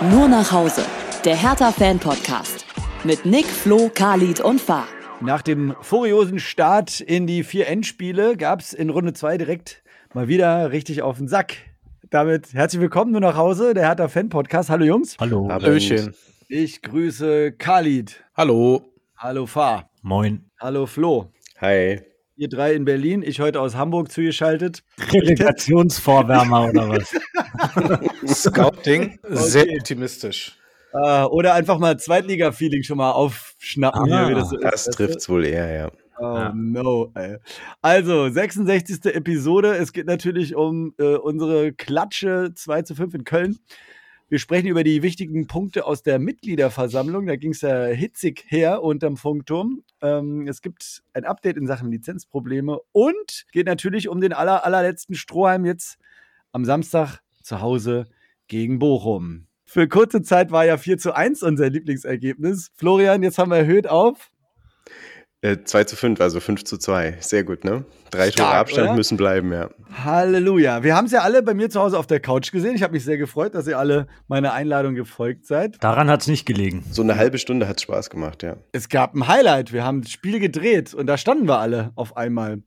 Nur nach Hause. Der Hertha-Fan-Podcast. Mit Nick, Flo, Khalid und Fahr. Nach dem furiosen Start in die vier Endspiele gab es in Runde 2 direkt mal wieder richtig auf den Sack. Damit herzlich willkommen nur nach Hause, der Hertha-Fan-Podcast. Hallo Jungs. Hallo. Hallöchen. Ich grüße Khalid. Hallo. Hallo Fahr. Moin. Hallo Flo. Hi. Ihr drei in Berlin, ich heute aus Hamburg zugeschaltet. Relegationsvorwärmer oder was? Scouting, sehr optimistisch. Äh, oder einfach mal Zweitliga-Feeling schon mal aufschnappen Ah, hier, wie das so Das ist. trifft's wohl eher, ja. Oh Ja. no, ey. Also, 66. Episode. Es geht natürlich um äh, unsere Klatsche 2 zu 5 in Köln. Wir sprechen über die wichtigen Punkte aus der Mitgliederversammlung. Da ging es ja hitzig her unterm Funkturm. Ähm, es gibt ein Update in Sachen Lizenzprobleme und geht natürlich um den aller, allerletzten Strohhalm jetzt am Samstag zu Hause gegen Bochum. Für kurze Zeit war ja 4 zu 1 unser Lieblingsergebnis. Florian, jetzt haben wir erhöht auf. Äh, 2 zu 5, also 5 zu 2. Sehr gut, ne? Drei Tore Stark, Abstand oder? müssen bleiben, ja. Halleluja. Wir haben es ja alle bei mir zu Hause auf der Couch gesehen. Ich habe mich sehr gefreut, dass ihr alle meiner Einladung gefolgt seid. Daran hat es nicht gelegen. So eine halbe Stunde hat's Spaß gemacht, ja. Es gab ein Highlight. Wir haben das Spiel gedreht und da standen wir alle auf einmal.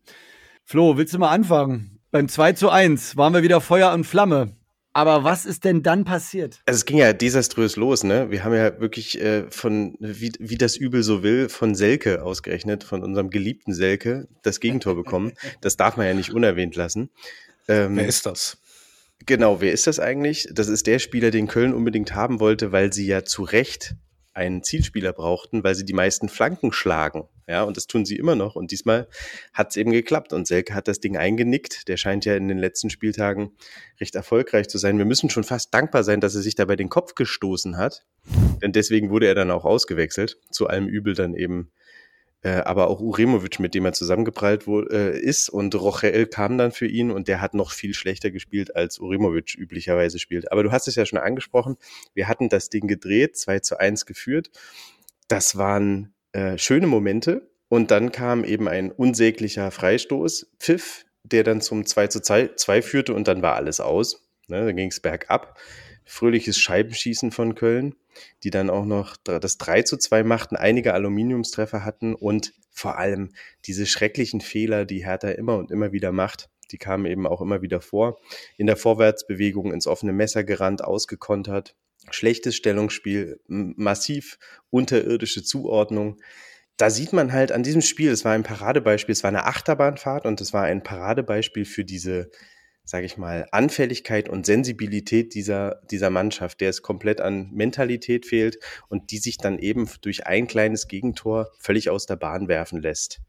Flo, willst du mal anfangen? Beim 2 zu 1 waren wir wieder Feuer und Flamme. Aber was ist denn dann passiert? Also es ging ja desaströs los, ne? Wir haben ja wirklich äh, von, wie, wie das Übel so will, von Selke ausgerechnet, von unserem geliebten Selke, das Gegentor bekommen. Das darf man ja nicht unerwähnt lassen. Ähm, Wer ist das? Genau, wer ist das eigentlich? Das ist der Spieler, den Köln unbedingt haben wollte, weil sie ja zu Recht einen Zielspieler brauchten, weil sie die meisten Flanken schlagen. Ja, und das tun sie immer noch. Und diesmal hat es eben geklappt. Und Selke hat das Ding eingenickt. Der scheint ja in den letzten Spieltagen recht erfolgreich zu sein. Wir müssen schon fast dankbar sein, dass er sich dabei den Kopf gestoßen hat. Denn deswegen wurde er dann auch ausgewechselt. Zu allem Übel dann eben äh, aber auch Uremovic, mit dem er zusammengeprallt wurde, äh, ist. Und Rochel kam dann für ihn und der hat noch viel schlechter gespielt, als Uremovic üblicherweise spielt. Aber du hast es ja schon angesprochen. Wir hatten das Ding gedreht, 2 zu 1 geführt. Das waren äh, schöne Momente. Und dann kam eben ein unsäglicher Freistoß, Pfiff, der dann zum 2 zu 2 führte und dann war alles aus. Ne, dann ging es bergab. Fröhliches Scheibenschießen von Köln die dann auch noch das 3 zu 2 machten, einige Aluminiumstreffer hatten und vor allem diese schrecklichen Fehler, die Hertha immer und immer wieder macht, die kamen eben auch immer wieder vor. In der Vorwärtsbewegung ins offene Messer gerannt, ausgekontert, schlechtes Stellungsspiel, massiv unterirdische Zuordnung. Da sieht man halt an diesem Spiel, es war ein Paradebeispiel, es war eine Achterbahnfahrt und es war ein Paradebeispiel für diese sage ich mal, Anfälligkeit und Sensibilität dieser, dieser Mannschaft, der es komplett an Mentalität fehlt und die sich dann eben durch ein kleines Gegentor völlig aus der Bahn werfen lässt.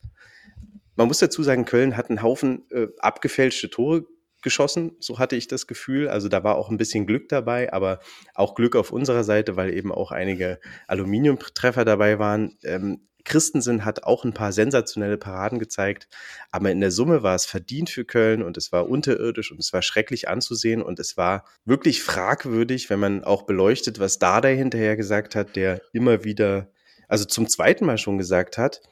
Man muss dazu sagen, Köln hat einen Haufen äh, abgefälschte Tore geschossen, so hatte ich das Gefühl. Also da war auch ein bisschen Glück dabei, aber auch Glück auf unserer Seite, weil eben auch einige Aluminiumtreffer dabei waren. Ähm, Christensen hat auch ein paar sensationelle Paraden gezeigt, aber in der Summe war es verdient für Köln und es war unterirdisch und es war schrecklich anzusehen und es war wirklich fragwürdig, wenn man auch beleuchtet, was Dada hinterher gesagt hat, der immer wieder, also zum zweiten Mal schon gesagt hat,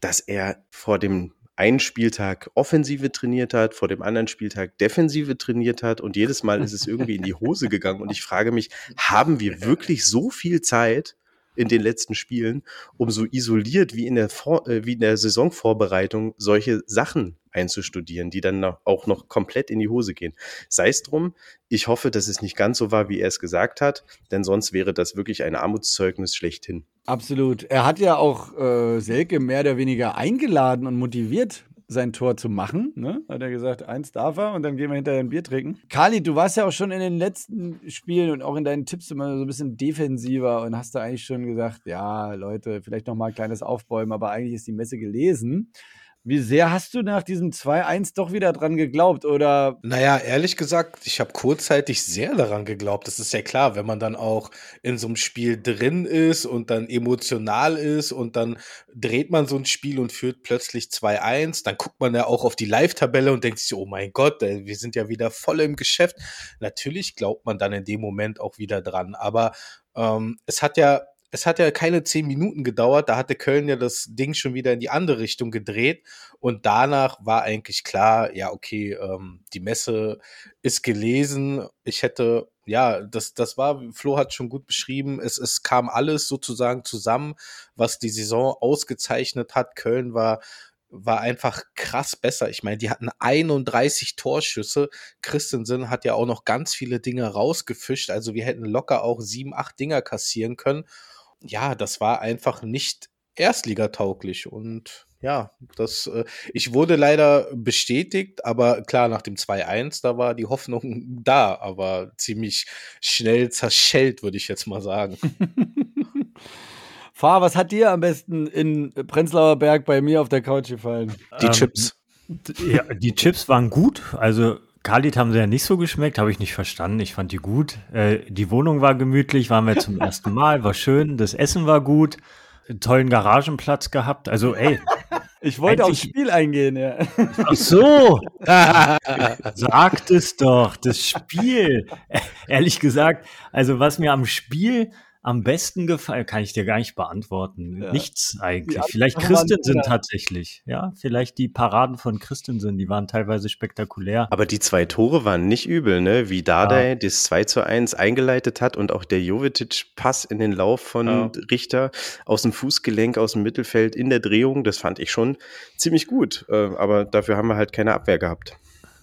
dass er vor dem einen Spieltag Offensive trainiert hat, vor dem anderen Spieltag Defensive trainiert hat und jedes Mal ist es irgendwie in die Hose gegangen und ich frage mich, haben wir wirklich so viel Zeit, in den letzten Spielen, um so isoliert wie in der, Vor äh, wie in der Saisonvorbereitung solche Sachen einzustudieren, die dann auch noch komplett in die Hose gehen. Sei es drum, ich hoffe, dass es nicht ganz so war, wie er es gesagt hat, denn sonst wäre das wirklich ein Armutszeugnis schlechthin. Absolut. Er hat ja auch äh, Selke mehr oder weniger eingeladen und motiviert, sein Tor zu machen. Ne? Hat er gesagt, eins darf er und dann gehen wir hinterher ein Bier trinken. Kali, du warst ja auch schon in den letzten Spielen und auch in deinen Tipps immer so ein bisschen defensiver und hast da eigentlich schon gesagt, ja, Leute, vielleicht noch mal ein kleines Aufbäumen, aber eigentlich ist die Messe gelesen. Wie sehr hast du nach diesem 2-1 doch wieder dran geglaubt? Oder Naja, ehrlich gesagt, ich habe kurzzeitig sehr daran geglaubt. Das ist ja klar, wenn man dann auch in so einem Spiel drin ist und dann emotional ist und dann dreht man so ein Spiel und führt plötzlich 2-1, dann guckt man ja auch auf die Live-Tabelle und denkt sich, oh mein Gott, ey, wir sind ja wieder voll im Geschäft. Natürlich glaubt man dann in dem Moment auch wieder dran. Aber ähm, es hat ja es hat ja keine zehn Minuten gedauert, da hatte Köln ja das Ding schon wieder in die andere Richtung gedreht und danach war eigentlich klar, ja, okay, ähm, die Messe ist gelesen. Ich hätte, ja, das, das war, Flo hat schon gut beschrieben, es, es kam alles sozusagen zusammen, was die Saison ausgezeichnet hat. Köln war war einfach krass besser. Ich meine, die hatten 31 Torschüsse. Christensen hat ja auch noch ganz viele Dinge rausgefischt. Also wir hätten locker auch sieben, acht Dinger kassieren können. Ja, das war einfach nicht erstligatauglich und ja, das, äh, ich wurde leider bestätigt, aber klar, nach dem 2-1, da war die Hoffnung da, aber ziemlich schnell zerschellt, würde ich jetzt mal sagen. Fahr, was hat dir am besten in Prenzlauer Berg bei mir auf der Couch gefallen? Die ähm, Chips. Ja, die Chips waren gut. Also Khalid haben sie ja nicht so geschmeckt, habe ich nicht verstanden. Ich fand die gut. Äh, die Wohnung war gemütlich, waren wir zum ersten Mal, war schön. Das Essen war gut. Einen tollen Garagenplatz gehabt. Also, ey. Ich wollte aufs Spiel eingehen, ja. Ach so. Sagt es doch, das Spiel. Ehrlich gesagt, also was mir am Spiel am besten gefallen? Kann ich dir gar nicht beantworten. Ja. Nichts eigentlich. Vielleicht Christensen tatsächlich. Ja, vielleicht die Paraden von Christensen, die waren teilweise spektakulär. Aber die zwei Tore waren nicht übel, ne? Wie Dardai ja. das 2 zu 1 eingeleitet hat und auch der Jovetic-Pass in den Lauf von ja. Richter aus dem Fußgelenk, aus dem Mittelfeld in der Drehung, das fand ich schon ziemlich gut. Äh, aber dafür haben wir halt keine Abwehr gehabt.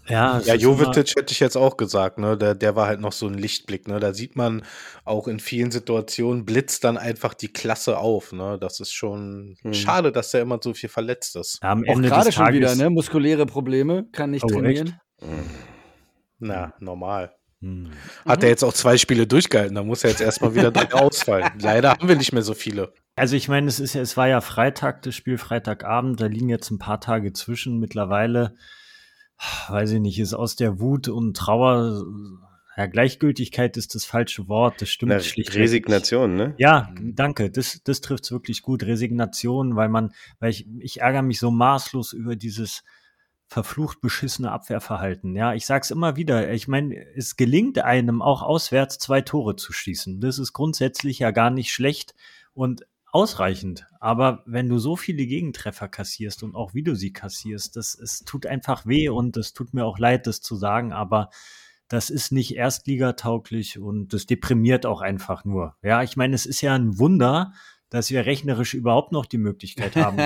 Ja, ja Jovetic hätte ich jetzt auch gesagt, ne? Der, der war halt noch so ein Lichtblick, ne? Da sieht man auch in vielen Situationen blitzt dann einfach die Klasse auf, ne? Das ist schon hm. schade, dass der immer so viel verletzt ist. Ja, am Ende auch gerade schon wieder, ne? Muskuläre Probleme, kann nicht oh, trainieren. Echt? Na, normal. Hm. Hat er jetzt auch zwei Spiele durchgehalten, da muss er jetzt erstmal wieder ausfallen. Leider haben wir nicht mehr so viele. Also ich meine, es ist ja, es war ja Freitag, das Spiel Freitagabend, da liegen jetzt ein paar Tage zwischen. Mittlerweile weiß ich nicht, ist aus der Wut und Trauer, ja, Gleichgültigkeit ist das falsche Wort, das stimmt Na, schlicht. Resignation, ne? Ja, danke, das, das trifft es wirklich gut. Resignation, weil man, weil ich, ich ärgere mich so maßlos über dieses verflucht beschissene Abwehrverhalten. Ja, ich sag's immer wieder. Ich meine, es gelingt einem auch auswärts zwei Tore zu schießen. Das ist grundsätzlich ja gar nicht schlecht. Und ausreichend. Aber wenn du so viele Gegentreffer kassierst und auch wie du sie kassierst, das es tut einfach weh und es tut mir auch leid, das zu sagen, aber das ist nicht erstligatauglich und das deprimiert auch einfach nur. Ja, ich meine, es ist ja ein Wunder, dass wir rechnerisch überhaupt noch die Möglichkeit haben,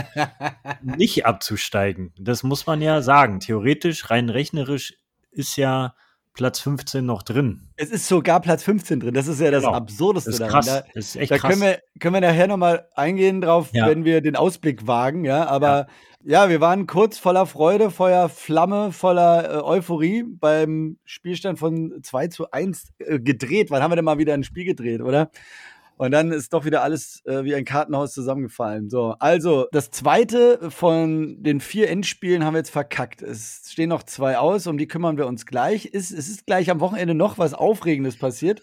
nicht abzusteigen. Das muss man ja sagen. Theoretisch, rein rechnerisch ist ja Platz 15 noch drin. Es ist sogar Platz 15 drin. Das ist ja das genau. Absurdeste das ist krass. Da, das ist echt da krass. können wir, können wir nachher nochmal eingehen drauf, ja. wenn wir den Ausblick wagen, ja. Aber ja. ja. wir waren kurz voller Freude, voller Flamme, voller äh, Euphorie beim Spielstand von 2 zu 1 äh, gedreht. Wann haben wir denn mal wieder ein Spiel gedreht, oder? Und dann ist doch wieder alles äh, wie ein Kartenhaus zusammengefallen. So, also das zweite von den vier Endspielen haben wir jetzt verkackt. Es stehen noch zwei aus, um die kümmern wir uns gleich. Ist, es ist gleich am Wochenende noch was Aufregendes passiert.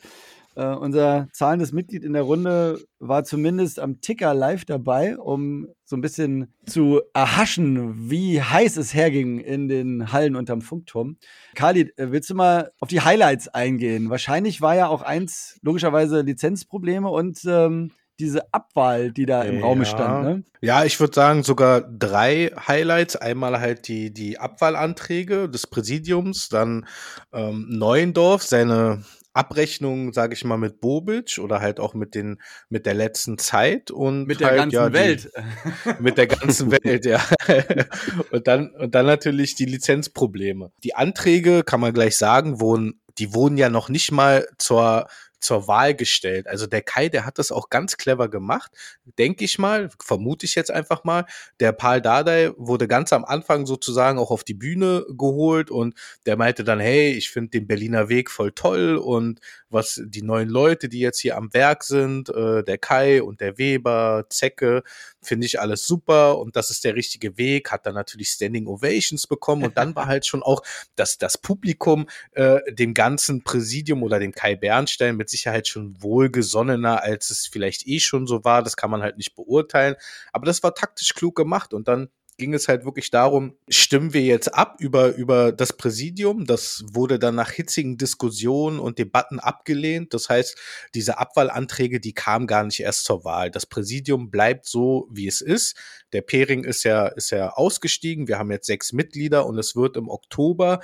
Uh, unser zahlendes Mitglied in der Runde war zumindest am Ticker live dabei, um so ein bisschen zu erhaschen, wie heiß es herging in den Hallen unterm Funkturm. Khalid, äh, willst du mal auf die Highlights eingehen? Wahrscheinlich war ja auch eins, logischerweise Lizenzprobleme und ähm, diese Abwahl, die da im ja. Raum stand. Ne? Ja, ich würde sagen sogar drei Highlights. Einmal halt die, die Abwahlanträge des Präsidiums, dann ähm, Neuendorf, seine Abrechnung, sage ich mal, mit Bobic oder halt auch mit den mit der letzten Zeit und mit der halt, ganzen ja, die, Welt. mit der ganzen Welt, ja. und dann und dann natürlich die Lizenzprobleme. Die Anträge kann man gleich sagen, wurden die wurden ja noch nicht mal zur zur Wahl gestellt. Also der Kai, der hat das auch ganz clever gemacht, denke ich mal, vermute ich jetzt einfach mal. Der Paul Dardai wurde ganz am Anfang sozusagen auch auf die Bühne geholt und der meinte dann, hey, ich finde den Berliner Weg voll toll und was die neuen Leute, die jetzt hier am Werk sind, äh, der Kai und der Weber, Zecke, finde ich alles super und das ist der richtige Weg, hat dann natürlich Standing Ovations bekommen und dann war halt schon auch, dass das Publikum äh, dem ganzen Präsidium oder dem Kai Bernstein mit Sicherheit schon wohlgesonnener, als es vielleicht eh schon so war, das kann man halt nicht beurteilen, aber das war taktisch klug gemacht und dann ging es halt wirklich darum, stimmen wir jetzt ab über, über das Präsidium? Das wurde dann nach hitzigen Diskussionen und Debatten abgelehnt. Das heißt, diese Abwahlanträge, die kamen gar nicht erst zur Wahl. Das Präsidium bleibt so, wie es ist. Der Pering ist ja, ist ja ausgestiegen. Wir haben jetzt sechs Mitglieder und es wird im Oktober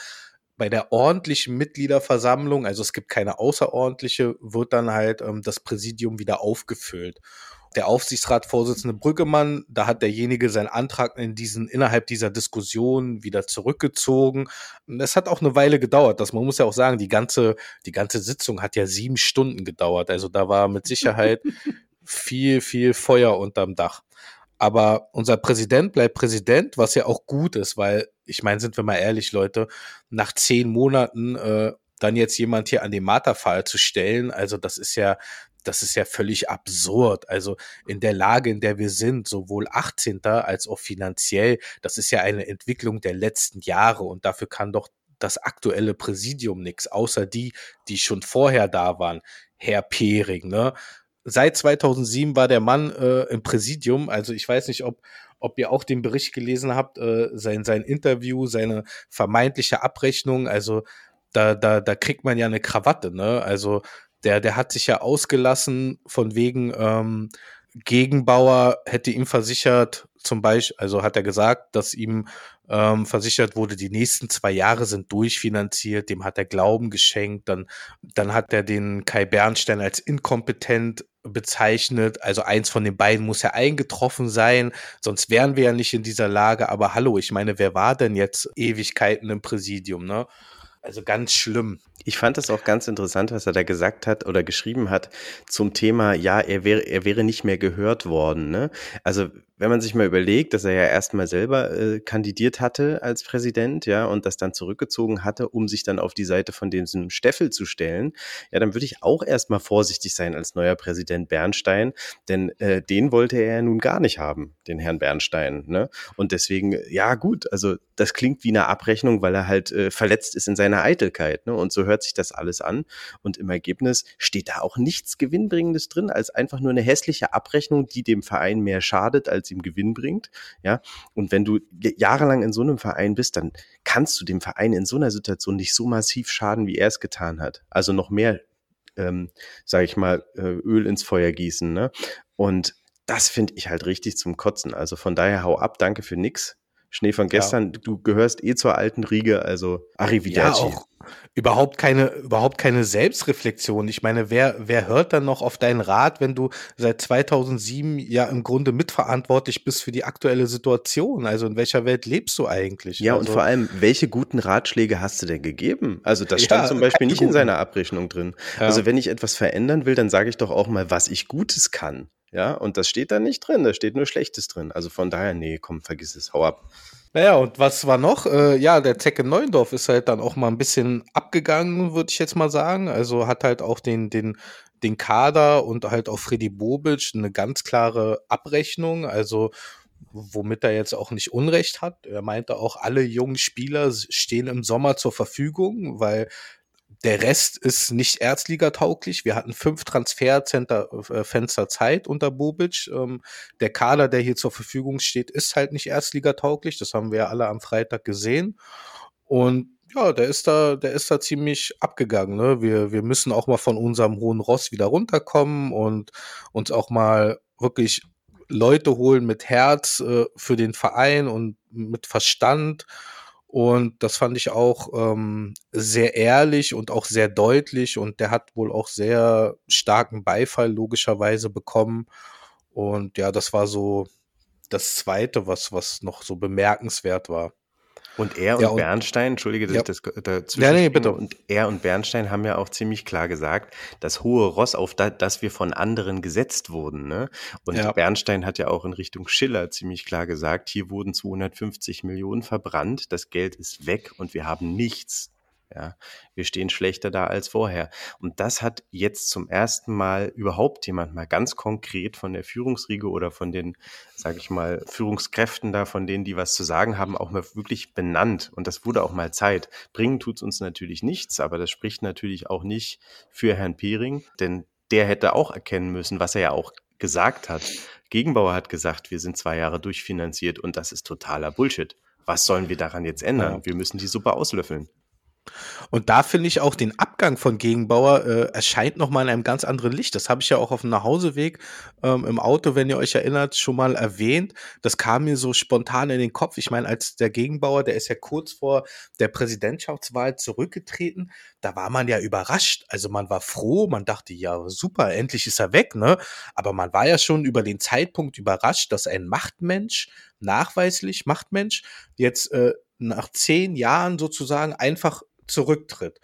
bei der ordentlichen Mitgliederversammlung, also es gibt keine außerordentliche, wird dann halt ähm, das Präsidium wieder aufgefüllt der Aufsichtsratsvorsitzende Brüggemann, da hat derjenige seinen Antrag in diesen, innerhalb dieser Diskussion wieder zurückgezogen. Es hat auch eine Weile gedauert. Das, man muss ja auch sagen, die ganze, die ganze Sitzung hat ja sieben Stunden gedauert. Also da war mit Sicherheit viel, viel Feuer unterm Dach. Aber unser Präsident bleibt Präsident, was ja auch gut ist, weil ich meine, sind wir mal ehrlich, Leute, nach zehn Monaten äh, dann jetzt jemand hier an den Marterpfahl zu stellen, also das ist ja, das ist ja völlig absurd. Also in der Lage, in der wir sind, sowohl 18. als auch finanziell, das ist ja eine Entwicklung der letzten Jahre und dafür kann doch das aktuelle Präsidium nichts, außer die, die schon vorher da waren. Herr Pering, ne? Seit 2007 war der Mann äh, im Präsidium. Also ich weiß nicht, ob, ob ihr auch den Bericht gelesen habt, äh, sein, sein Interview, seine vermeintliche Abrechnung. Also da, da, da kriegt man ja eine Krawatte, ne? Also der, der hat sich ja ausgelassen von wegen ähm, Gegenbauer hätte ihm versichert, zum Beispiel, also hat er gesagt, dass ihm ähm, versichert wurde, die nächsten zwei Jahre sind durchfinanziert, dem hat er Glauben geschenkt, dann, dann hat er den Kai Bernstein als inkompetent bezeichnet. Also eins von den beiden muss ja eingetroffen sein, sonst wären wir ja nicht in dieser Lage. Aber hallo, ich meine, wer war denn jetzt Ewigkeiten im Präsidium, ne? Also ganz schlimm. Ich fand das auch ganz interessant, was er da gesagt hat oder geschrieben hat zum Thema, ja, er wäre, er wäre nicht mehr gehört worden. Ne? Also wenn man sich mal überlegt, dass er ja erstmal selber äh, kandidiert hatte als Präsident, ja, und das dann zurückgezogen hatte, um sich dann auf die Seite von diesem Steffel zu stellen, ja, dann würde ich auch erstmal vorsichtig sein als neuer Präsident Bernstein, denn äh, den wollte er ja nun gar nicht haben, den Herrn Bernstein. Ne? Und deswegen, ja gut, also das klingt wie eine Abrechnung, weil er halt äh, verletzt ist in seiner Eitelkeit. Ne? Und so hört sich das alles an. Und im Ergebnis steht da auch nichts Gewinnbringendes drin, als einfach nur eine hässliche Abrechnung, die dem Verein mehr schadet, als ihm Gewinn bringt. Ja, und wenn du jahrelang in so einem Verein bist, dann kannst du dem Verein in so einer Situation nicht so massiv schaden, wie er es getan hat. Also noch mehr, ähm, sage ich mal, äh, Öl ins Feuer gießen. Ne? Und das finde ich halt richtig zum Kotzen. Also von daher hau ab, danke für nix. Schnee von gestern, ja. du gehörst eh zur alten Riege, also Arrivederci. Ja, auch überhaupt keine, überhaupt keine Selbstreflexion. Ich meine, wer, wer hört dann noch auf deinen Rat, wenn du seit 2007 ja im Grunde mitverantwortlich bist für die aktuelle Situation? Also in welcher Welt lebst du eigentlich? Ja, also, und vor allem, welche guten Ratschläge hast du denn gegeben? Also das stand ja, zum Beispiel nicht in seiner Abrechnung drin. Ja. Also wenn ich etwas verändern will, dann sage ich doch auch mal, was ich Gutes kann. Ja, und das steht da nicht drin, da steht nur Schlechtes drin. Also von daher, nee, komm, vergiss es, hau ab. Naja, und was war noch? Äh, ja, der Zecke Neuendorf ist halt dann auch mal ein bisschen abgegangen, würde ich jetzt mal sagen. Also hat halt auch den, den, den Kader und halt auch Freddy Bobic eine ganz klare Abrechnung. Also womit er jetzt auch nicht Unrecht hat. Er meinte auch, alle jungen Spieler stehen im Sommer zur Verfügung, weil der Rest ist nicht Erzliga-tauglich. Wir hatten fünf Transferfenster Zeit unter Bobic. Ähm, der Kader, der hier zur Verfügung steht, ist halt nicht Erstliga-tauglich. Das haben wir ja alle am Freitag gesehen. Und ja, der ist da, der ist da ziemlich abgegangen. Ne? Wir, wir müssen auch mal von unserem hohen Ross wieder runterkommen und uns auch mal wirklich Leute holen mit Herz äh, für den Verein und mit Verstand und das fand ich auch ähm, sehr ehrlich und auch sehr deutlich. Und der hat wohl auch sehr starken Beifall logischerweise bekommen. Und ja, das war so das Zweite, was, was noch so bemerkenswert war. Und er und, ja, und Bernstein, entschuldige, dass ja. ich das dazwischen ja, nee, bitte. Und er und Bernstein haben ja auch ziemlich klar gesagt, das hohe Ross, auf das, das wir von anderen gesetzt wurden. Ne? Und ja. Bernstein hat ja auch in Richtung Schiller ziemlich klar gesagt, hier wurden 250 Millionen verbrannt, das Geld ist weg und wir haben nichts ja, wir stehen schlechter da als vorher. Und das hat jetzt zum ersten Mal überhaupt jemand mal ganz konkret von der Führungsriege oder von den, sage ich mal, Führungskräften da, von denen, die was zu sagen haben, auch mal wirklich benannt. Und das wurde auch mal Zeit. Bringen tut's uns natürlich nichts, aber das spricht natürlich auch nicht für Herrn Pering, denn der hätte auch erkennen müssen, was er ja auch gesagt hat. Gegenbauer hat gesagt, wir sind zwei Jahre durchfinanziert und das ist totaler Bullshit. Was sollen wir daran jetzt ändern? Wir müssen die Suppe auslöffeln. Und da finde ich auch den Abgang von Gegenbauer äh, erscheint nochmal in einem ganz anderen Licht. Das habe ich ja auch auf dem Nachhauseweg ähm, im Auto, wenn ihr euch erinnert, schon mal erwähnt. Das kam mir so spontan in den Kopf. Ich meine, als der Gegenbauer, der ist ja kurz vor der Präsidentschaftswahl zurückgetreten, da war man ja überrascht. Also man war froh, man dachte, ja, super, endlich ist er weg, ne? Aber man war ja schon über den Zeitpunkt überrascht, dass ein Machtmensch, nachweislich Machtmensch, jetzt äh, nach zehn Jahren sozusagen einfach zurücktritt.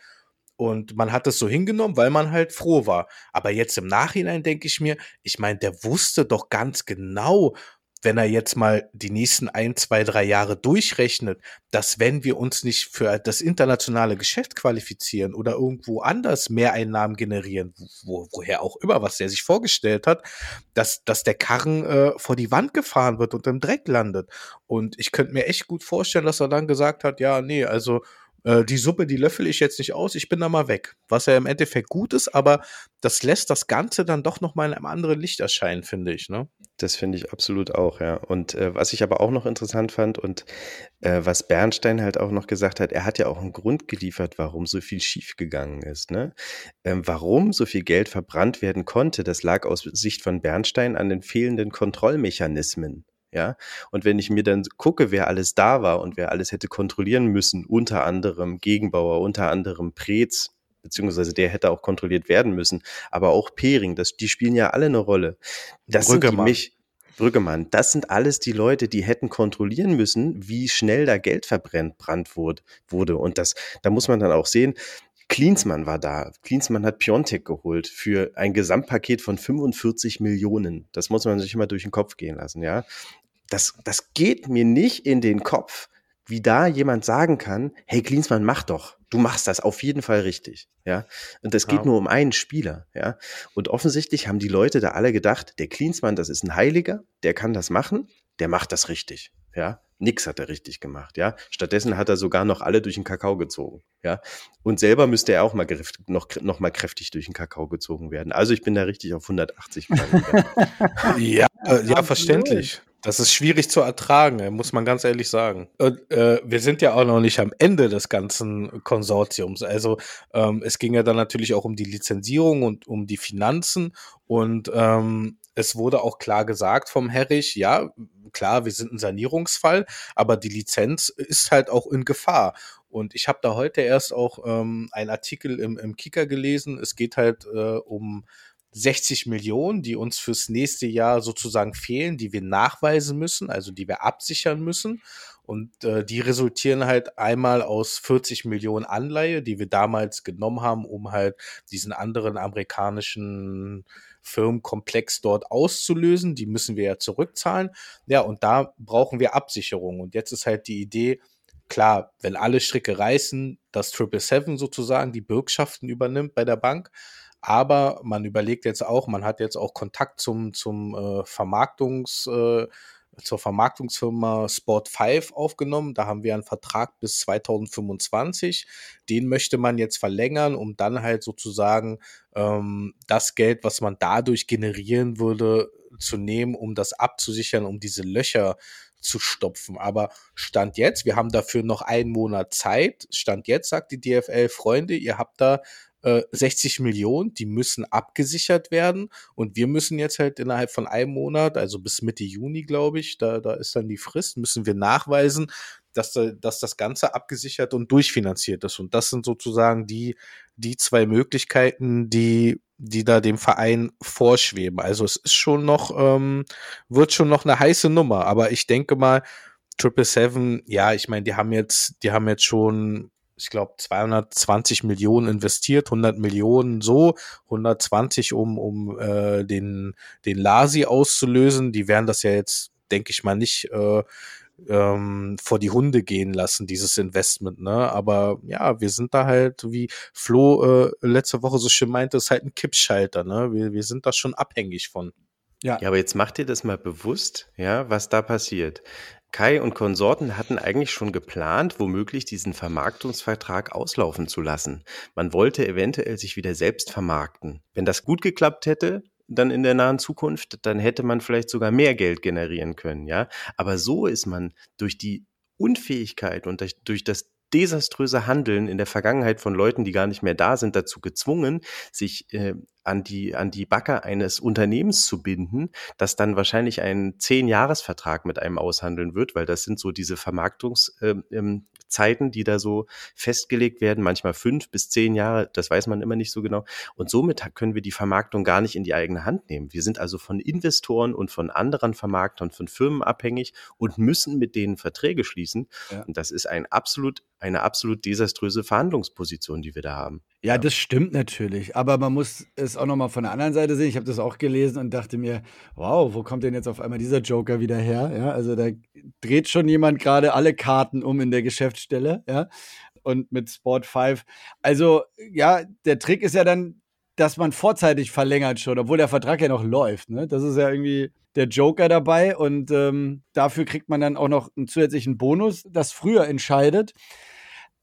Und man hat es so hingenommen, weil man halt froh war. Aber jetzt im Nachhinein denke ich mir, ich meine, der wusste doch ganz genau, wenn er jetzt mal die nächsten ein, zwei, drei Jahre durchrechnet, dass wenn wir uns nicht für das internationale Geschäft qualifizieren oder irgendwo anders Mehreinnahmen generieren, wo, woher auch immer, was der sich vorgestellt hat, dass, dass der Karren äh, vor die Wand gefahren wird und im Dreck landet. Und ich könnte mir echt gut vorstellen, dass er dann gesagt hat, ja, nee, also äh, die Suppe, die löffel ich jetzt nicht aus, ich bin da mal weg. Was ja im Endeffekt gut ist, aber das lässt das Ganze dann doch noch mal in einem anderen Licht erscheinen, finde ich. Ne? Das finde ich absolut auch, ja. Und äh, was ich aber auch noch interessant fand und äh, was Bernstein halt auch noch gesagt hat, er hat ja auch einen Grund geliefert, warum so viel schiefgegangen ist. Ne? Ähm, warum so viel Geld verbrannt werden konnte, das lag aus Sicht von Bernstein an den fehlenden Kontrollmechanismen. Ja, und wenn ich mir dann gucke, wer alles da war und wer alles hätte kontrollieren müssen, unter anderem Gegenbauer, unter anderem Preetz, beziehungsweise der hätte auch kontrolliert werden müssen, aber auch Pering, das, die spielen ja alle eine Rolle. Das sind die mich, Brüggemann, das sind alles die Leute, die hätten kontrollieren müssen, wie schnell da Geld verbrennt wurde, wurde. Und das, da muss man dann auch sehen, Klinsmann war da. Klinsmann hat Piontek geholt für ein Gesamtpaket von 45 Millionen. Das muss man sich immer durch den Kopf gehen lassen, ja. Das, das geht mir nicht in den Kopf, wie da jemand sagen kann, hey Klinsmann, mach doch. Du machst das auf jeden Fall richtig, ja. Und das geht Ja. nur um einen Spieler, ja. Und offensichtlich haben die Leute da alle gedacht, der Klinsmann, das ist ein Heiliger, der kann das machen, der macht das richtig, ja. Nix hat er richtig gemacht, ja. Stattdessen hat er sogar noch alle durch den Kakao gezogen, ja. Und selber müsste er auch mal noch, noch mal kräftig durch den Kakao gezogen werden. Also ich bin da richtig auf 180 gegangen. Ja, äh, ja, verständlich. Das ist schwierig zu ertragen, muss man ganz ehrlich sagen. Und, äh, wir sind ja auch noch nicht am Ende des ganzen Konsortiums. Also ähm, es ging ja dann natürlich auch um die Lizenzierung und um die Finanzen. Und ähm, es wurde auch klar gesagt vom Herrich, ja, klar, wir sind ein Sanierungsfall, aber die Lizenz ist halt auch in Gefahr. Und ich habe da heute erst auch ähm, einen Artikel im, im Kicker gelesen. Es geht halt äh, um 60 Millionen, die uns fürs nächste Jahr sozusagen fehlen, die wir nachweisen müssen, also die wir absichern müssen. Und äh, die resultieren halt einmal aus 40 Millionen Anleihe, die wir damals genommen haben, um halt diesen anderen amerikanischen Firmenkomplex dort auszulösen. Die müssen wir ja zurückzahlen. Ja, und da brauchen wir Absicherung. Und jetzt ist halt die Idee, klar, wenn alle Stricke reißen, dass 777 sozusagen die Bürgschaften übernimmt bei der Bank. Aber man überlegt jetzt auch, man hat jetzt auch Kontakt zum, zum äh, Vermarktungs, äh, zur Vermarktungsfirma Sport 5 aufgenommen. Da haben wir einen Vertrag bis 2025. Den möchte man jetzt verlängern, um dann halt sozusagen ähm, das Geld, was man dadurch generieren würde, zu nehmen, um das abzusichern, um diese Löcher zu stopfen. Aber Stand jetzt, wir haben dafür noch einen Monat Zeit. Stand jetzt sagt die DFL, Freunde, ihr habt da äh, 60 Millionen, die müssen abgesichert werden. Und wir müssen jetzt halt innerhalb von einem Monat, also bis Mitte Juni, glaube ich, da, da ist dann die Frist, müssen wir nachweisen, dass, da- dass das Ganze abgesichert und durchfinanziert ist. Und das sind sozusagen die, die zwei Möglichkeiten, die, die da dem Verein vorschweben. Also es ist schon noch, ähm, wird schon noch eine heiße Nummer. Aber ich denke mal, Triple Seven, ja, ich meine, die haben jetzt, die haben jetzt schon, ich glaube, 220 Millionen investiert, 100 Millionen so, 120 um, um äh, den, den Lasi auszulösen. Die werden das ja jetzt, denke ich mal, nicht äh, ähm, vor die Hunde gehen lassen, dieses Investment, ne? Aber ja, wir sind da halt, wie Flo äh, letzte Woche so schön meinte, ist halt ein Kippschalter, ne? Wir, wir sind da schon abhängig von. Ja, Ja, aber jetzt macht dir das mal bewusst, ja, was da passiert. Kai und Konsorten hatten eigentlich schon geplant, womöglich diesen Vermarktungsvertrag auslaufen zu lassen. Man wollte eventuell sich wieder selbst vermarkten. Wenn das gut geklappt hätte, dann in der nahen Zukunft, dann hätte man vielleicht sogar mehr Geld generieren können, ja. Aber so ist man durch die Unfähigkeit und durch, das desaströse Handeln in der Vergangenheit von Leuten, die gar nicht mehr da sind, dazu gezwungen, sich äh, an die, an die Backe eines Unternehmens zu binden, das dann wahrscheinlich einen Zehn-Jahres-Vertrag mit einem aushandeln wird, weil das sind so diese Vermarktungs, äh, ähm, Zeiten, die da so festgelegt werden, manchmal fünf bis zehn Jahre, das weiß man immer nicht so genau. Und somit können wir die Vermarktung gar nicht in die eigene Hand nehmen. Wir sind also von Investoren und von anderen Vermarktern, von Firmen abhängig und müssen mit denen Verträge schließen. Ja. Und das ist ein absolut, eine absolut desaströse Verhandlungsposition, die wir da haben. Ja, ja, das stimmt natürlich. Aber man muss es auch nochmal von der anderen Seite sehen. Ich habe das auch gelesen und dachte mir, wow, wo kommt denn jetzt auf einmal dieser Joker wieder her? Ja, also da dreht schon jemand gerade alle Karten um in der Geschäftsstelle, ja. Und mit Sport 5. Also, ja, der Trick ist ja dann, dass man vorzeitig verlängert schon, obwohl der Vertrag ja noch läuft. Ne? Das ist ja irgendwie der Joker dabei und ähm, dafür kriegt man dann auch noch einen zusätzlichen Bonus, das früher entscheidet.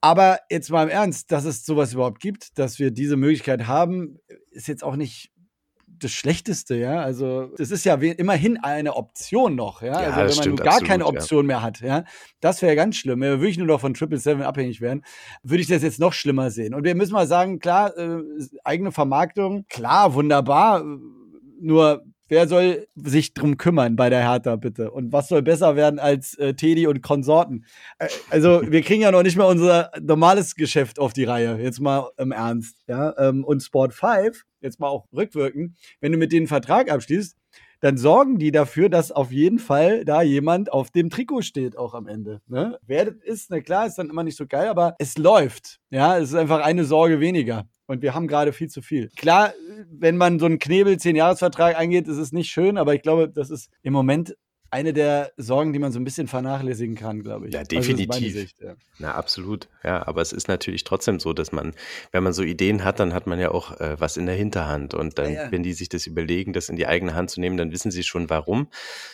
Aber jetzt mal im Ernst, dass es sowas überhaupt gibt, dass wir diese Möglichkeit haben, ist jetzt auch nicht das Schlechteste, ja. Also, das ist ja immerhin eine Option noch, ja. ja also, wenn man gar absolut, keine Option ja. mehr hat, ja. Das wäre ganz schlimm. Wenn wir wirklich nur noch von Triple Seven abhängig wären, würde ich das jetzt noch schlimmer sehen. Und wir müssen mal sagen, klar, äh, eigene Vermarktung, klar, wunderbar. Nur Wer soll sich drum kümmern bei der Hertha, bitte? Und was soll besser werden als äh, Teddy und Konsorten? Äh, also, wir kriegen ja noch nicht mal unser normales Geschäft auf die Reihe. Jetzt mal im Ernst. Ja? Ähm, und Sport 5, jetzt mal auch rückwirkend, wenn du mit denen einen Vertrag abschließt, dann sorgen die dafür, dass auf jeden Fall da jemand auf dem Trikot steht, auch am Ende. Ne? Wer das ist, na klar, ist dann immer nicht so geil, aber es läuft. Ja, es ist einfach eine Sorge weniger. Und wir haben gerade viel zu viel. Klar, wenn man so einen Knebel 10-Jahres-Vertrag eingeht, ist es nicht schön, aber ich glaube, das ist im Moment eine der Sorgen, die man so ein bisschen vernachlässigen kann, glaube ich. Ja, also, definitiv. Sicht, ja. Na, absolut. Ja, aber es ist natürlich trotzdem so, dass man, wenn man so Ideen hat, dann hat man ja auch äh, was in der Hinterhand. Und dann, ja, ja. wenn die sich das überlegen, das in die eigene Hand zu nehmen, dann wissen sie schon warum.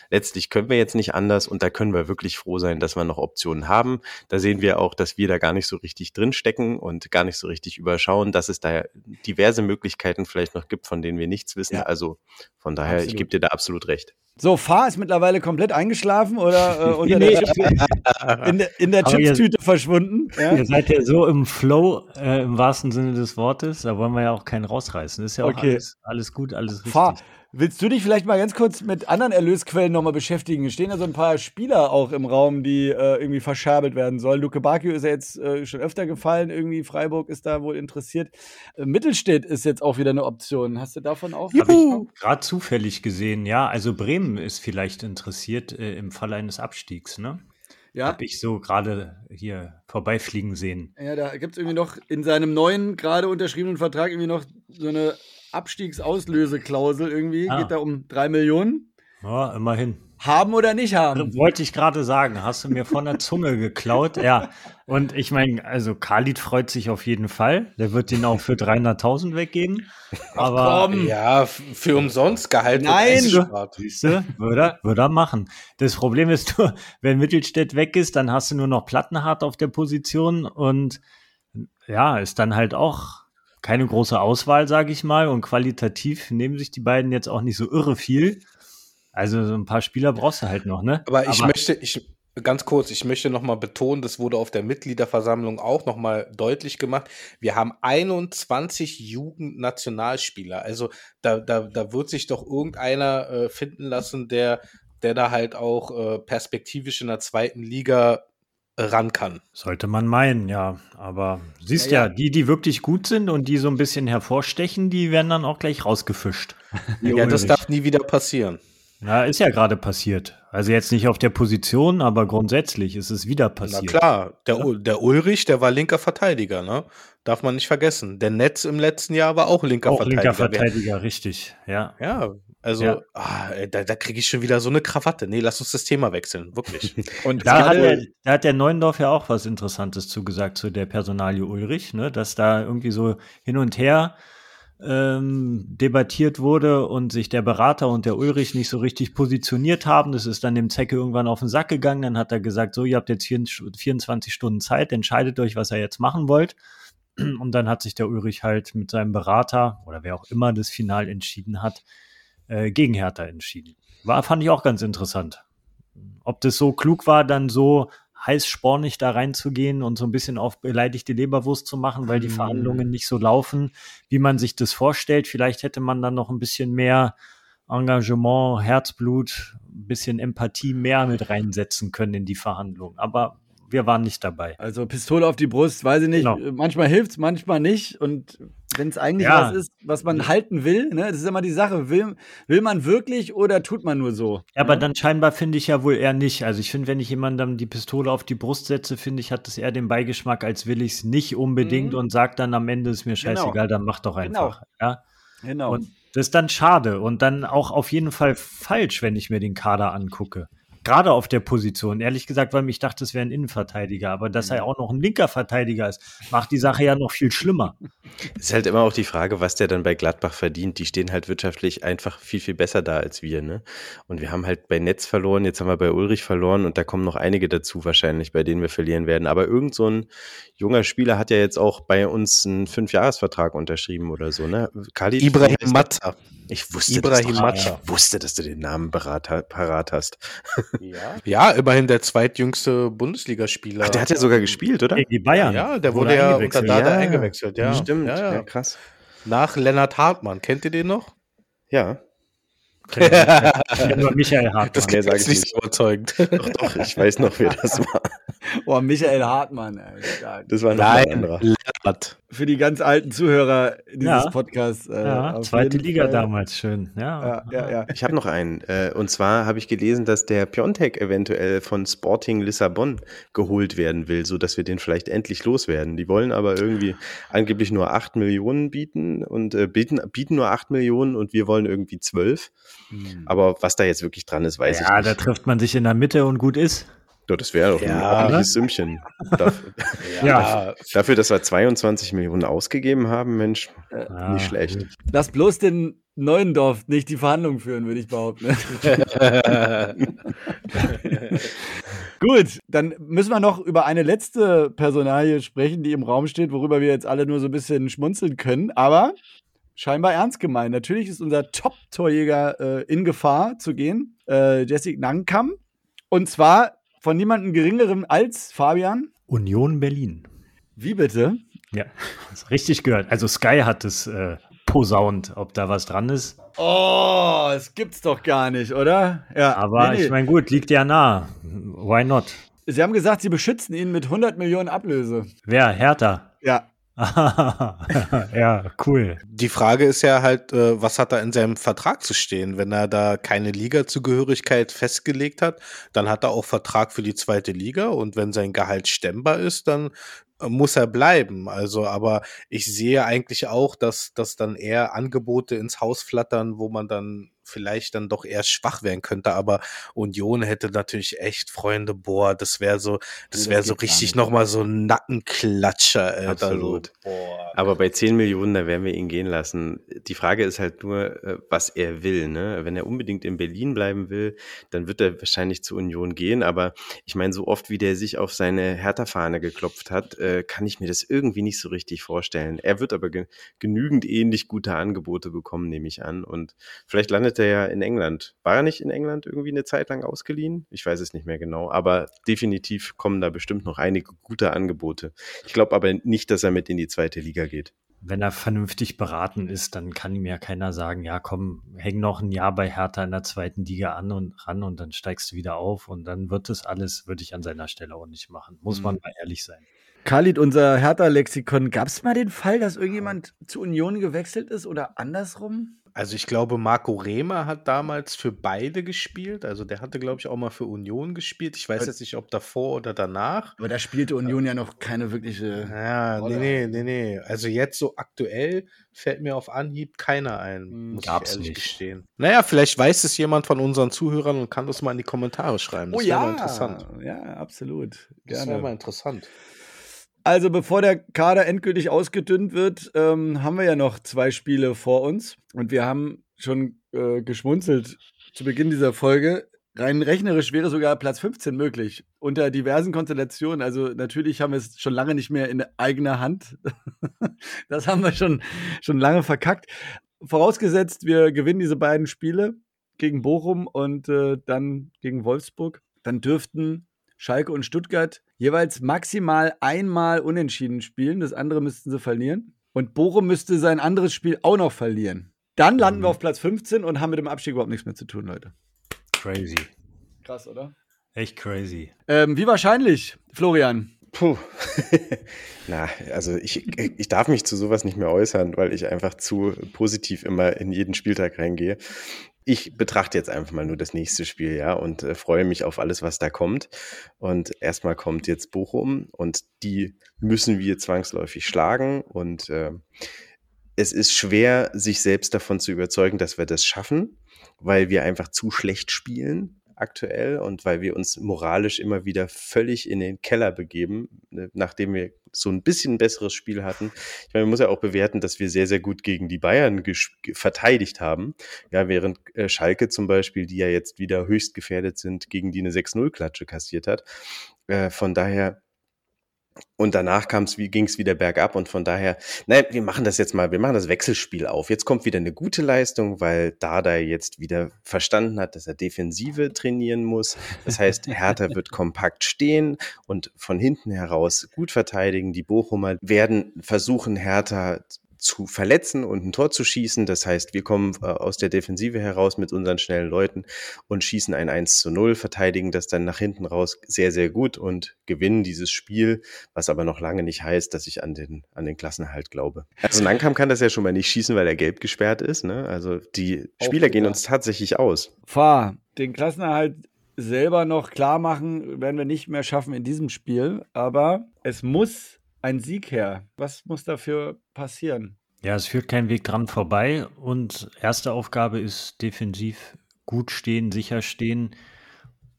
Letztlich können wir jetzt nicht anders und da können wir wirklich froh sein, dass wir noch Optionen haben. Da sehen wir auch, dass wir da gar nicht so richtig drinstecken und gar nicht so richtig überschauen, dass es da diverse Möglichkeiten vielleicht noch gibt, von denen wir nichts wissen. Also von daher, absolut. ich gebe dir da absolut recht. So, Fahr ist mittlerweile komplett eingeschlafen oder äh, unter nee, der in der, in der Chipstüte verschwunden. Ja? Ihr seid ja so im Flow, äh, im wahrsten Sinne des Wortes, da wollen wir ja auch keinen rausreißen. Ist ja auch okay. alles, alles gut, alles richtig. Fahr, Willst du dich vielleicht mal ganz kurz mit anderen Erlösquellen nochmal beschäftigen? Es stehen ja so ein paar Spieler auch im Raum, die äh, irgendwie verscherbelt werden sollen. Luke Bakio ist ja jetzt äh, schon öfter gefallen, irgendwie Freiburg ist da wohl interessiert. Äh, Mittelstädt ist jetzt auch wieder eine Option. Hast du davon auch? Habe ich gerade zufällig gesehen, ja. Also Bremen ist vielleicht interessiert äh, im Falle eines Abstiegs, ne? Ja. Habe ich so gerade hier vorbeifliegen sehen. Ja, da gibt es irgendwie noch in seinem neuen, gerade unterschriebenen Vertrag irgendwie noch so eine Abstiegsauslöseklausel irgendwie. Ah. Geht da um drei Millionen. Ja, immerhin. Haben oder nicht haben? Wollte ich gerade sagen, hast du mir von der Zunge geklaut. Ja, und ich meine, also Khalid freut sich auf jeden Fall. Der wird ihn auch für 300.000 weggeben. Aber ja, für umsonst gehalten. Nein, siehst du, würde er, würde er machen. Das Problem ist nur, wenn Mittelstädt weg ist, dann hast du nur noch Plattenhardt auf der Position und ja, ist dann halt auch keine große Auswahl, sage ich mal. Und qualitativ nehmen sich die beiden jetzt auch nicht so irre viel. Also so ein paar Spieler brauchst du halt noch, ne? Aber ich Aber möchte, ich ganz kurz, ich möchte nochmal betonen, das wurde auf der Mitgliederversammlung auch nochmal deutlich gemacht. Wir haben 21 Jugendnationalspieler. Also da, da, da wird sich doch irgendeiner äh, finden lassen, der, der da halt auch äh, perspektivisch in der zweiten Liga ran kann. Sollte man meinen, ja. Aber siehst ja, ja, die, die wirklich gut sind und die so ein bisschen hervorstechen, die werden dann auch gleich rausgefischt. ja, das darf nie wieder passieren. Ja, ist ja gerade passiert. Also jetzt nicht auf der Position, aber grundsätzlich ist es wieder passiert. Na klar, der, ja. der Ulrich, der war linker Verteidiger, ne? Darf man nicht vergessen. Der Netz im letzten Jahr war auch linker auch Verteidiger. Linker Verteidiger, richtig, ja. Ja, also ja. Ah, da, da kriege ich schon wieder so eine Krawatte. Nee, lass uns das Thema wechseln, wirklich. Und da hat, der, da hat der Neuendorf ja auch was Interessantes zugesagt zu der Personalie Ulrich, ne? dass da irgendwie so hin und her ähm, debattiert wurde und sich der Berater und der Ulrich nicht so richtig positioniert haben. Das ist dann dem Zecke irgendwann auf den Sack gegangen. Dann hat er gesagt, so, ihr habt jetzt 24 Stunden Zeit, entscheidet euch, was ihr jetzt machen wollt. Und dann hat sich der Ulrich halt mit seinem Berater oder wer auch immer das Final entschieden hat, äh, gegen Hertha entschieden. War, fand ich auch ganz interessant. Ob das so klug war, dann so heißspornig da reinzugehen und so ein bisschen auf beleidigte Leberwurst zu machen, weil die Mhm. Verhandlungen nicht so laufen, wie man sich das vorstellt. Vielleicht hätte man dann noch ein bisschen mehr Engagement, Herzblut, ein bisschen Empathie mehr mit reinsetzen können in die Verhandlungen. Aber wir waren nicht dabei. Also Pistole auf die Brust, weiß ich nicht. Genau. Manchmal hilft's, manchmal nicht. Und wenn es eigentlich Ja. was ist, was man halten will, ne, das ist immer die Sache. Will, will man wirklich oder tut man nur so? Ja, aber dann scheinbar finde ich ja wohl eher nicht. Also ich finde, wenn ich jemandem die Pistole auf die Brust setze, finde ich, hat das eher den Beigeschmack, als will ich es nicht unbedingt Mhm. und sag dann am Ende ist mir Genau. scheißegal, dann mach doch Genau. einfach. Ja? Genau. Und das ist dann schade und dann auch auf jeden Fall falsch, wenn ich mir den Kader angucke. Gerade auf der Position. Ehrlich gesagt, weil ich dachte, es wäre ein Innenverteidiger, aber dass Mhm. er auch noch ein linker Verteidiger ist, macht die Sache ja noch viel schlimmer. Ist halt immer auch die Frage, was der dann bei Gladbach verdient. Die stehen halt wirtschaftlich einfach viel, viel besser da als wir, ne? Und wir haben halt bei Netz verloren, jetzt haben wir bei Ulrich verloren und da kommen noch einige dazu wahrscheinlich, bei denen wir verlieren werden. Aber irgend so ein junger Spieler hat ja jetzt auch bei uns einen Fünfjahresvertrag unterschrieben oder so, ne? Khalid, Ibrahim? Matza. Ich wusste, Ibrahim Matza. ich wusste, dass du den Namen parat hast. Ja, immerhin der zweitjüngste Bundesligaspieler. Ach, der hat ja sogar gespielt, oder? Gegen die Bayern. Ja, der wurde ja unter eingewechselt. Dada Ja, eingewechselt, ja. Stimmt, Ja, ja, ja. krass. Nach Lennart Hartmann. Kennt ihr den noch? Ja, Ich nur Michael Hartmann. Das klingt jetzt ich nicht so überzeugend. doch, doch, ich weiß noch, wer das war. Oh, Michael Hartmann. Alter. Das war noch ein Nein, anderer. Lennart. Für die ganz alten Zuhörer dieses Ja. Podcasts. Äh, ja, zweite Liga Fall. damals, schön. Ja, Ja, ja, ja. Ich habe noch einen. Äh, und zwar habe ich gelesen, dass der Piontek eventuell von Sporting Lissabon geholt werden will, so dass wir den vielleicht endlich loswerden. Die wollen aber irgendwie angeblich nur 8 Millionen bieten und äh, bieten, bieten nur 8 Millionen und wir wollen irgendwie 12. Aber was da jetzt wirklich dran ist, weiß ja ich da nicht. trifft man sich in der Mitte und gut ist. Ja, das wäre doch ein Ja. ordentliches Sümmchen. Dafür, Ja. dafür, dass wir 22 Millionen ausgegeben haben, Mensch, Ja. nicht schlecht. Lass bloß den Neuendorf nicht die Verhandlungen führen, würde ich behaupten. Gut, dann müssen wir noch über eine letzte Personalie sprechen, die im Raum steht, worüber wir jetzt alle nur so ein bisschen schmunzeln können, aber scheinbar ernst gemeint. Natürlich ist unser Top-Torjäger äh, in Gefahr zu gehen, äh, Jessic Nankam. Und zwar von niemandem geringerem als Fabian. Union Berlin. Wie bitte? Ja, richtig gehört. Also Sky hat es äh, posaunt, ob da was dran ist. Oh, das gibt's doch gar nicht, oder? Ja, Aber nee, nee. ich meine, gut, liegt ja nah. Why not? Sie haben gesagt, sie beschützen ihn mit 100 Millionen Ablöse. Wer? Hertha. Ja. ja, cool. Die Frage ist ja halt, äh, was hat er in seinem Vertrag zu stehen? Wenn er da keine Liga-Zugehörigkeit festgelegt hat, dann hat er auch Vertrag für die zweite Liga und wenn sein Gehalt stemmbar ist, dann äh, muss er bleiben. Also, aber ich sehe eigentlich auch, dass, dass dann eher Angebote ins Haus flattern, wo man dann vielleicht dann doch eher schwach werden könnte. Aber Union hätte natürlich echt Freunde, boah, das wäre so, das wäre so richtig nochmal so ein Nackenklatscher, Alter. Absolut. So, boah. Aber bei 10 Millionen, da werden wir ihn gehen lassen. Die Frage ist halt nur, äh, was er will. Ne? Wenn er unbedingt in Berlin bleiben will, dann wird er wahrscheinlich zur Union gehen. Aber ich meine, so oft wie der sich auf seine Hertha-Fahne geklopft hat, äh, kann ich mir das irgendwie nicht so richtig vorstellen. Er wird aber ge genügend ähnlich gute Angebote bekommen, nehme ich an. Und vielleicht landet er ja in England. War er nicht in England irgendwie eine Zeit lang ausgeliehen? Ich weiß es nicht mehr genau. Aber definitiv kommen da bestimmt noch einige gute Angebote. Ich glaube aber nicht, dass er mit in die zweite Liga geht. Wenn er vernünftig beraten ist, dann kann ihm ja keiner sagen, ja komm, häng noch ein Jahr bei Hertha in der zweiten Liga an und ran und dann steigst du wieder auf und dann wird das alles, würde ich an seiner Stelle auch nicht machen. Muss man Mhm. mal ehrlich sein. Khalid, unser Hertha-Lexikon, gab es mal den Fall, dass irgendjemand zur Union gewechselt ist oder andersrum? Also ich glaube, Marco Rehmer hat damals für beide gespielt. Also der hatte, glaube ich, auch mal für Union gespielt. Ich weiß Äh, jetzt nicht, ob davor oder danach. Aber da spielte Union ja noch keine wirkliche. Ja, nee, Rolle. nee, nee, nee. Also jetzt so aktuell fällt mir auf Anhieb keiner ein, Hm, muss gab's ich ehrlich nicht. gestehen. Naja, vielleicht weiß es jemand von unseren Zuhörern und kann das mal in die Kommentare schreiben. Das wäre mal interessant. Oh Ja, absolut. Das wäre mal Gerne. interessant. Also, bevor der Kader endgültig ausgedünnt wird, ähm, haben wir ja noch zwei Spiele vor uns. Und wir haben schon äh, geschmunzelt zu Beginn dieser Folge. Rein rechnerisch wäre sogar Platz 15 möglich. Unter diversen Konstellationen. Also, natürlich haben wir es schon lange nicht mehr in eigener Hand. das haben wir schon, schon lange verkackt. vorausgesetzt, wir gewinnen diese beiden Spiele gegen Bochum und äh, dann gegen Wolfsburg, dann dürften Schalke und Stuttgart jeweils maximal einmal unentschieden spielen. Das andere müssten sie verlieren. Und Bochum müsste sein anderes Spiel auch noch verlieren. Dann landen wir Mhm. auf Platz 15 und haben mit dem Abstieg überhaupt nichts mehr zu tun, Leute. Crazy. Krass, oder? Echt crazy. Ähm, wie wahrscheinlich, Florian? Puh. Na, also ich, ich darf mich zu sowas nicht mehr äußern, weil ich einfach zu positiv immer in jeden Spieltag reingehe. Ich betrachte jetzt einfach mal nur das nächste Spiel, ja, und äh, freue mich auf alles, was da kommt. Und erstmal kommt jetzt Bochum und die müssen wir zwangsläufig schlagen. Und äh, es ist schwer, sich selbst davon zu überzeugen, dass wir das schaffen, weil wir einfach zu schlecht spielen aktuell und weil wir uns moralisch immer wieder völlig in den Keller begeben, ne, nachdem wir so ein bisschen besseres Spiel hatten. Ich meine, man muss ja auch bewerten, dass wir sehr, sehr gut gegen die Bayern verteidigt haben. Ja, während äh, Schalke zum Beispiel, die ja jetzt wieder höchst gefährdet sind, gegen die eine 6-0-Klatsche kassiert hat. Äh, von daher, und danach ging es wieder bergab und von daher, nein, wir machen das jetzt mal, wir machen das Wechselspiel auf. Jetzt kommt wieder eine gute Leistung, weil Dada jetzt wieder verstanden hat, dass er Defensive trainieren muss. Das heißt, Hertha wird kompakt stehen und von hinten heraus gut verteidigen. Die Bochumer werden versuchen, Hertha zu verletzen und ein Tor zu schießen. Das heißt, wir kommen äh, aus der Defensive heraus mit unseren schnellen Leuten und schießen ein 1 zu 0, verteidigen das dann nach hinten raus sehr, sehr gut und gewinnen dieses Spiel, was aber noch lange nicht heißt, dass ich an den, an den Klassenhalt glaube. Also Nankam kann das ja schon mal nicht schießen, weil er gelb gesperrt ist. Ne? Also die Spieler gehen ja. uns tatsächlich aus. Fahr, den Klassenerhalt selber noch klar machen, werden wir nicht mehr schaffen in diesem Spiel. Aber es muss ein Sieg her. Was muss dafür passieren? Ja, es führt kein Weg dran vorbei. Und erste Aufgabe ist defensiv gut stehen, sicher stehen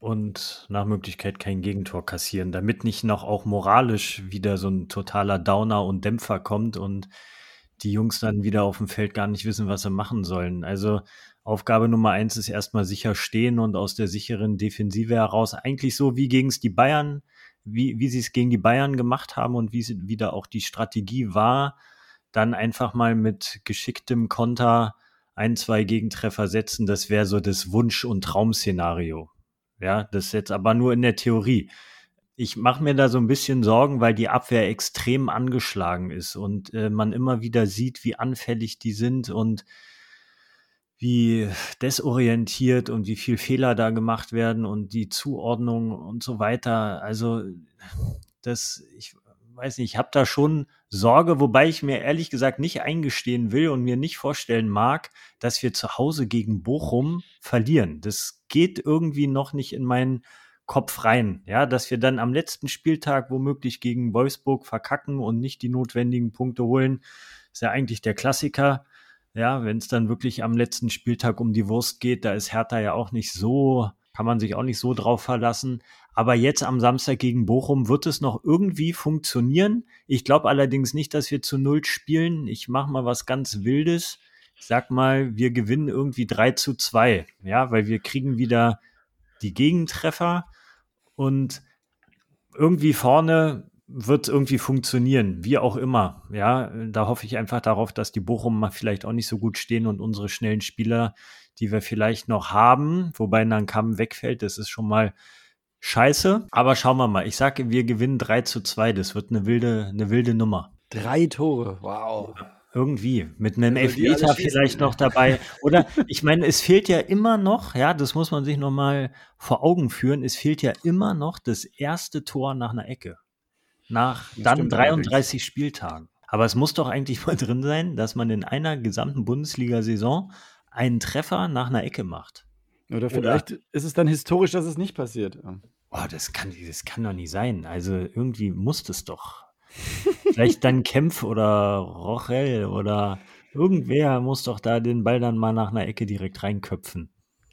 und nach Möglichkeit kein Gegentor kassieren, damit nicht noch auch moralisch wieder so ein totaler Downer und Dämpfer kommt und die Jungs dann wieder auf dem Feld gar nicht wissen, was sie machen sollen. Also Aufgabe Nummer eins ist erstmal sicher stehen und aus der sicheren Defensive heraus eigentlich so wie gegen die Bayern, wie, wie sie es gegen die Bayern gemacht haben und wie sie wieder auch die Strategie war, dann einfach mal mit geschicktem Konter ein, zwei Gegentreffer setzen. Das wäre so das Wunsch- und Traumszenario. Ja, das ist jetzt aber nur in der Theorie. Ich mache mir da so ein bisschen Sorgen, weil die Abwehr extrem angeschlagen ist und äh, man immer wieder sieht, wie anfällig die sind und wie desorientiert und wie viel Fehler da gemacht werden und die Zuordnung und so weiter. Also das, ich weiß nicht, ich habe da schon Sorge, wobei ich mir ehrlich gesagt nicht eingestehen will und mir nicht vorstellen mag, dass wir zu Hause gegen Bochum verlieren. Das geht irgendwie noch nicht in meinen Kopf rein, ja, dass wir dann am letzten Spieltag womöglich gegen Wolfsburg verkacken und nicht die notwendigen Punkte holen, ist ja eigentlich der Klassiker. Ja, wenn es dann wirklich am letzten Spieltag um die Wurst geht, da ist Hertha ja auch nicht so, kann man sich auch nicht so drauf verlassen. Aber jetzt am Samstag gegen Bochum wird es noch irgendwie funktionieren. Ich glaube allerdings nicht, dass wir zu Null spielen. Ich mache mal was ganz Wildes. Ich sag mal, wir gewinnen irgendwie 3 zu 2. Ja, weil wir kriegen wieder die Gegentreffer und irgendwie vorne wird irgendwie funktionieren, wie auch immer. Ja, da hoffe ich einfach darauf, dass die Bochum mal vielleicht auch nicht so gut stehen und unsere schnellen Spieler, die wir vielleicht noch haben, wobei dann Kamm wegfällt, das ist schon mal scheiße. Aber schauen wir mal. Ich sage, wir gewinnen 3 zu 2. Das wird eine wilde, eine wilde Nummer. Drei Tore, wow. Irgendwie. Mit einem Also Elfmeter vielleicht noch dabei. Oder ich meine, es fehlt ja immer noch, ja, das muss man sich nochmal vor Augen führen, es fehlt ja immer noch das erste Tor nach einer Ecke. Nach Das dann stimmt 33 Spieltagen. Aber es muss doch eigentlich mal drin sein, dass man in einer gesamten Bundesliga-Saison einen Treffer nach einer Ecke macht. Oder vielleicht ist es dann historisch, dass es nicht passiert. Boah, das kann, das kann doch nicht sein. Also irgendwie muss das doch. Vielleicht dann Kempf oder Rochel oder irgendwer muss doch da den Ball dann mal nach einer Ecke direkt reinköpfen.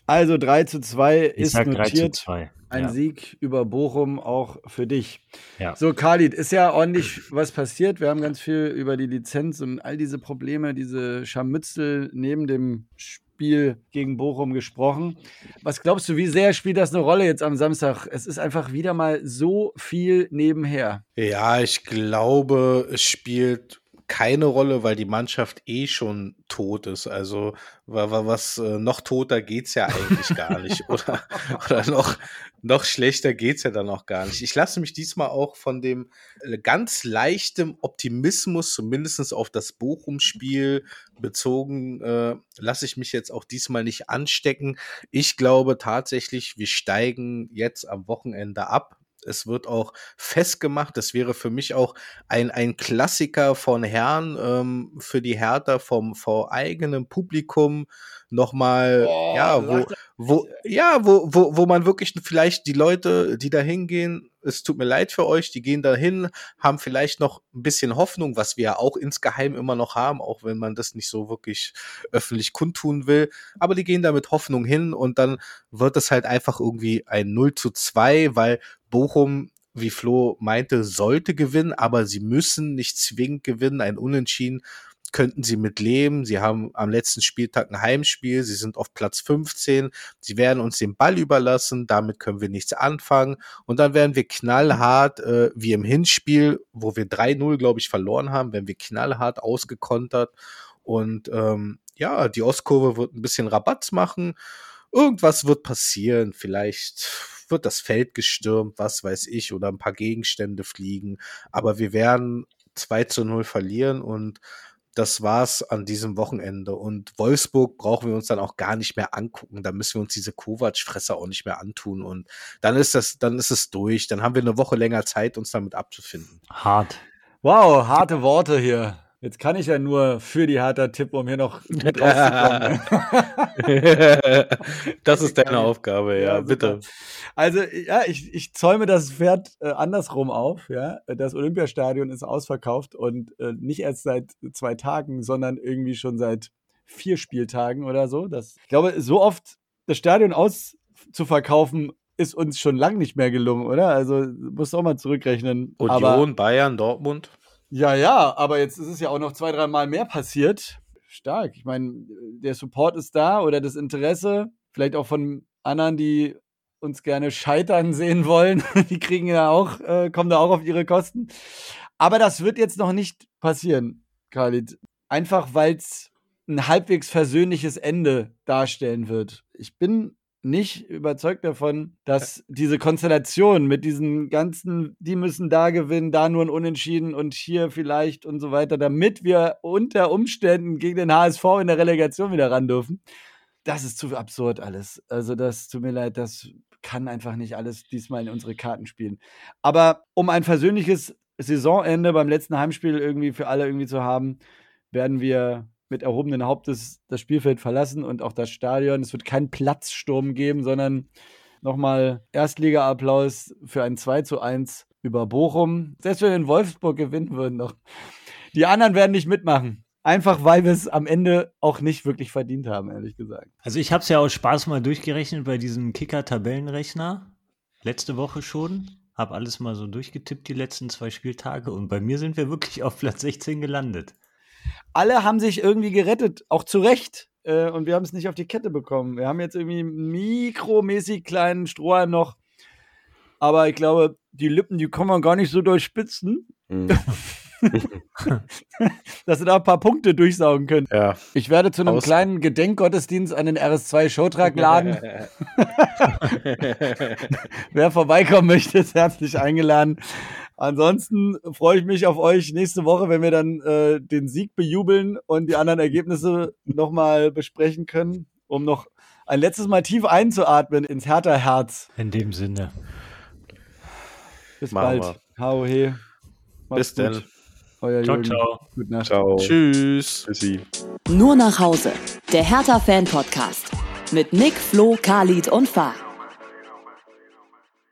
Also 3 zu 2 Ich ist sag 3 zu notiert. 2. Ein ja. Sieg über Bochum auch für dich. Ja. So, Khalid, ist ja ordentlich was passiert. Wir haben ganz viel über die Lizenz und all diese Probleme, diese Scharmützel neben dem Spiel gegen Bochum gesprochen. Was glaubst du, wie sehr spielt das eine Rolle jetzt am Samstag? Es ist einfach wieder mal so viel nebenher. Ja, ich glaube, es spielt keine Rolle, weil die Mannschaft eh schon tot ist. Also was äh, noch toter geht's ja eigentlich gar nicht. Oder, oder noch, noch schlechter geht's ja dann auch gar nicht. Ich lasse mich diesmal auch von dem äh, ganz leichtem Optimismus, zumindestens auf das Bochum-Spiel bezogen, äh, lasse ich mich jetzt auch diesmal nicht anstecken. Ich glaube tatsächlich, wir steigen jetzt am Wochenende ab es wird auch festgemacht. Das wäre für mich auch ein, ein Klassiker von Herrn ähm, für die Hertha vom vor eigenem Publikum nochmal, oh, ja, wo, wo, ja, wo, wo, wo man wirklich vielleicht die Leute, die da hingehen, es tut mir leid für euch, die gehen da hin, haben vielleicht noch ein bisschen Hoffnung, was wir ja auch insgeheim immer noch haben, auch wenn man das nicht so wirklich öffentlich kundtun will. Aber die gehen da mit Hoffnung hin und dann wird es halt einfach irgendwie ein 0 zu 2, weil Bochum wie Flo meinte, sollte gewinnen, aber sie müssen nicht zwingend gewinnen. Ein Unentschieden könnten sie mit leben. Sie haben am letzten Spieltag ein Heimspiel. Sie sind auf Platz 15. Sie werden uns den Ball überlassen. Damit können wir nichts anfangen. Und dann werden wir knallhart, äh, wie im Hinspiel, wo wir 3-0, glaube ich, verloren haben, werden wir knallhart ausgekontert. Und ähm, ja, die Ostkurve wird ein bisschen Rabatz machen. Irgendwas wird passieren. Vielleicht wird das Feld gestürmt, was weiß ich, oder ein paar Gegenstände fliegen. Aber wir werden 2 zu 0 verlieren und das war's an diesem Wochenende. Und Wolfsburg brauchen wir uns dann auch gar nicht mehr angucken. Da müssen wir uns diese Kovac-Fresser auch nicht mehr antun. Und dann ist das, dann ist es durch. Dann haben wir eine Woche länger Zeit, uns damit abzufinden. Hart. Wow, harte Worte hier. Jetzt kann ich ja nur für die harter Tipp, um hier noch gut rauszukommen. das ist deine Aufgabe, ja, ja bitte. Also, ja, ich, ich zäume das Pferd äh, andersrum auf, ja. Das Olympiastadion ist ausverkauft und äh, nicht erst seit zwei Tagen, sondern irgendwie schon seit vier Spieltagen oder so. Das, ich glaube, so oft das Stadion auszuverkaufen, ist uns schon lang nicht mehr gelungen, oder? Also, musst du auch mal zurückrechnen. Union, Aber, Bayern, Dortmund. Ja, ja, aber jetzt ist es ja auch noch zwei, dreimal mehr passiert. Stark. Ich meine, der Support ist da oder das Interesse, vielleicht auch von anderen, die uns gerne scheitern sehen wollen. die kriegen ja auch, äh, kommen da auch auf ihre Kosten. Aber das wird jetzt noch nicht passieren, Khalid. Einfach weil es ein halbwegs versöhnliches Ende darstellen wird. Ich bin nicht überzeugt davon, dass diese Konstellation mit diesen ganzen, die müssen da gewinnen, da nur ein Unentschieden und hier vielleicht und so weiter, damit wir unter Umständen gegen den HSV in der Relegation wieder ran dürfen. Das ist zu absurd alles. Also das tut mir leid, das kann einfach nicht alles diesmal in unsere Karten spielen. Aber um ein versöhnliches Saisonende beim letzten Heimspiel irgendwie für alle irgendwie zu haben, werden wir mit erhobenen Hauptes das Spielfeld verlassen und auch das Stadion. Es wird keinen Platzsturm geben, sondern nochmal Erstliga-Applaus für ein 2 zu 1 über Bochum. Selbst wenn wir in Wolfsburg gewinnen würden noch. Die anderen werden nicht mitmachen. Einfach weil wir es am Ende auch nicht wirklich verdient haben, ehrlich gesagt. Also ich habe es ja aus Spaß mal durchgerechnet bei diesem Kicker-Tabellenrechner. Letzte Woche schon. Habe alles mal so durchgetippt, die letzten zwei Spieltage. Und bei mir sind wir wirklich auf Platz 16 gelandet alle haben sich irgendwie gerettet, auch zu Recht. Äh, und wir haben es nicht auf die Kette bekommen. Wir haben jetzt irgendwie mikromäßig kleinen Strohhalm noch. Aber ich glaube, die Lippen, die kann man gar nicht so durchspitzen. Mhm. dass sie da ein paar Punkte durchsaugen können. Ja. Ich werde zu einem Aus kleinen Gedenkgottesdienst an den RS2 laden. Wer vorbeikommen möchte, ist herzlich eingeladen. Ansonsten freue ich mich auf euch nächste Woche, wenn wir dann äh, den Sieg bejubeln und die anderen Ergebnisse nochmal besprechen können, um noch ein letztes Mal tief einzuatmen ins Hertha-Herz. In dem Sinne. Bis Machen bald. Hau he. Bis dann. Euer ciao, Jürgen. ciao. Gute Nacht. Ciao. Tschüss. Tschüssi. Nur nach Hause. Der Hertha-Fan-Podcast. Mit Nick, Flo, Khalid und Fahr.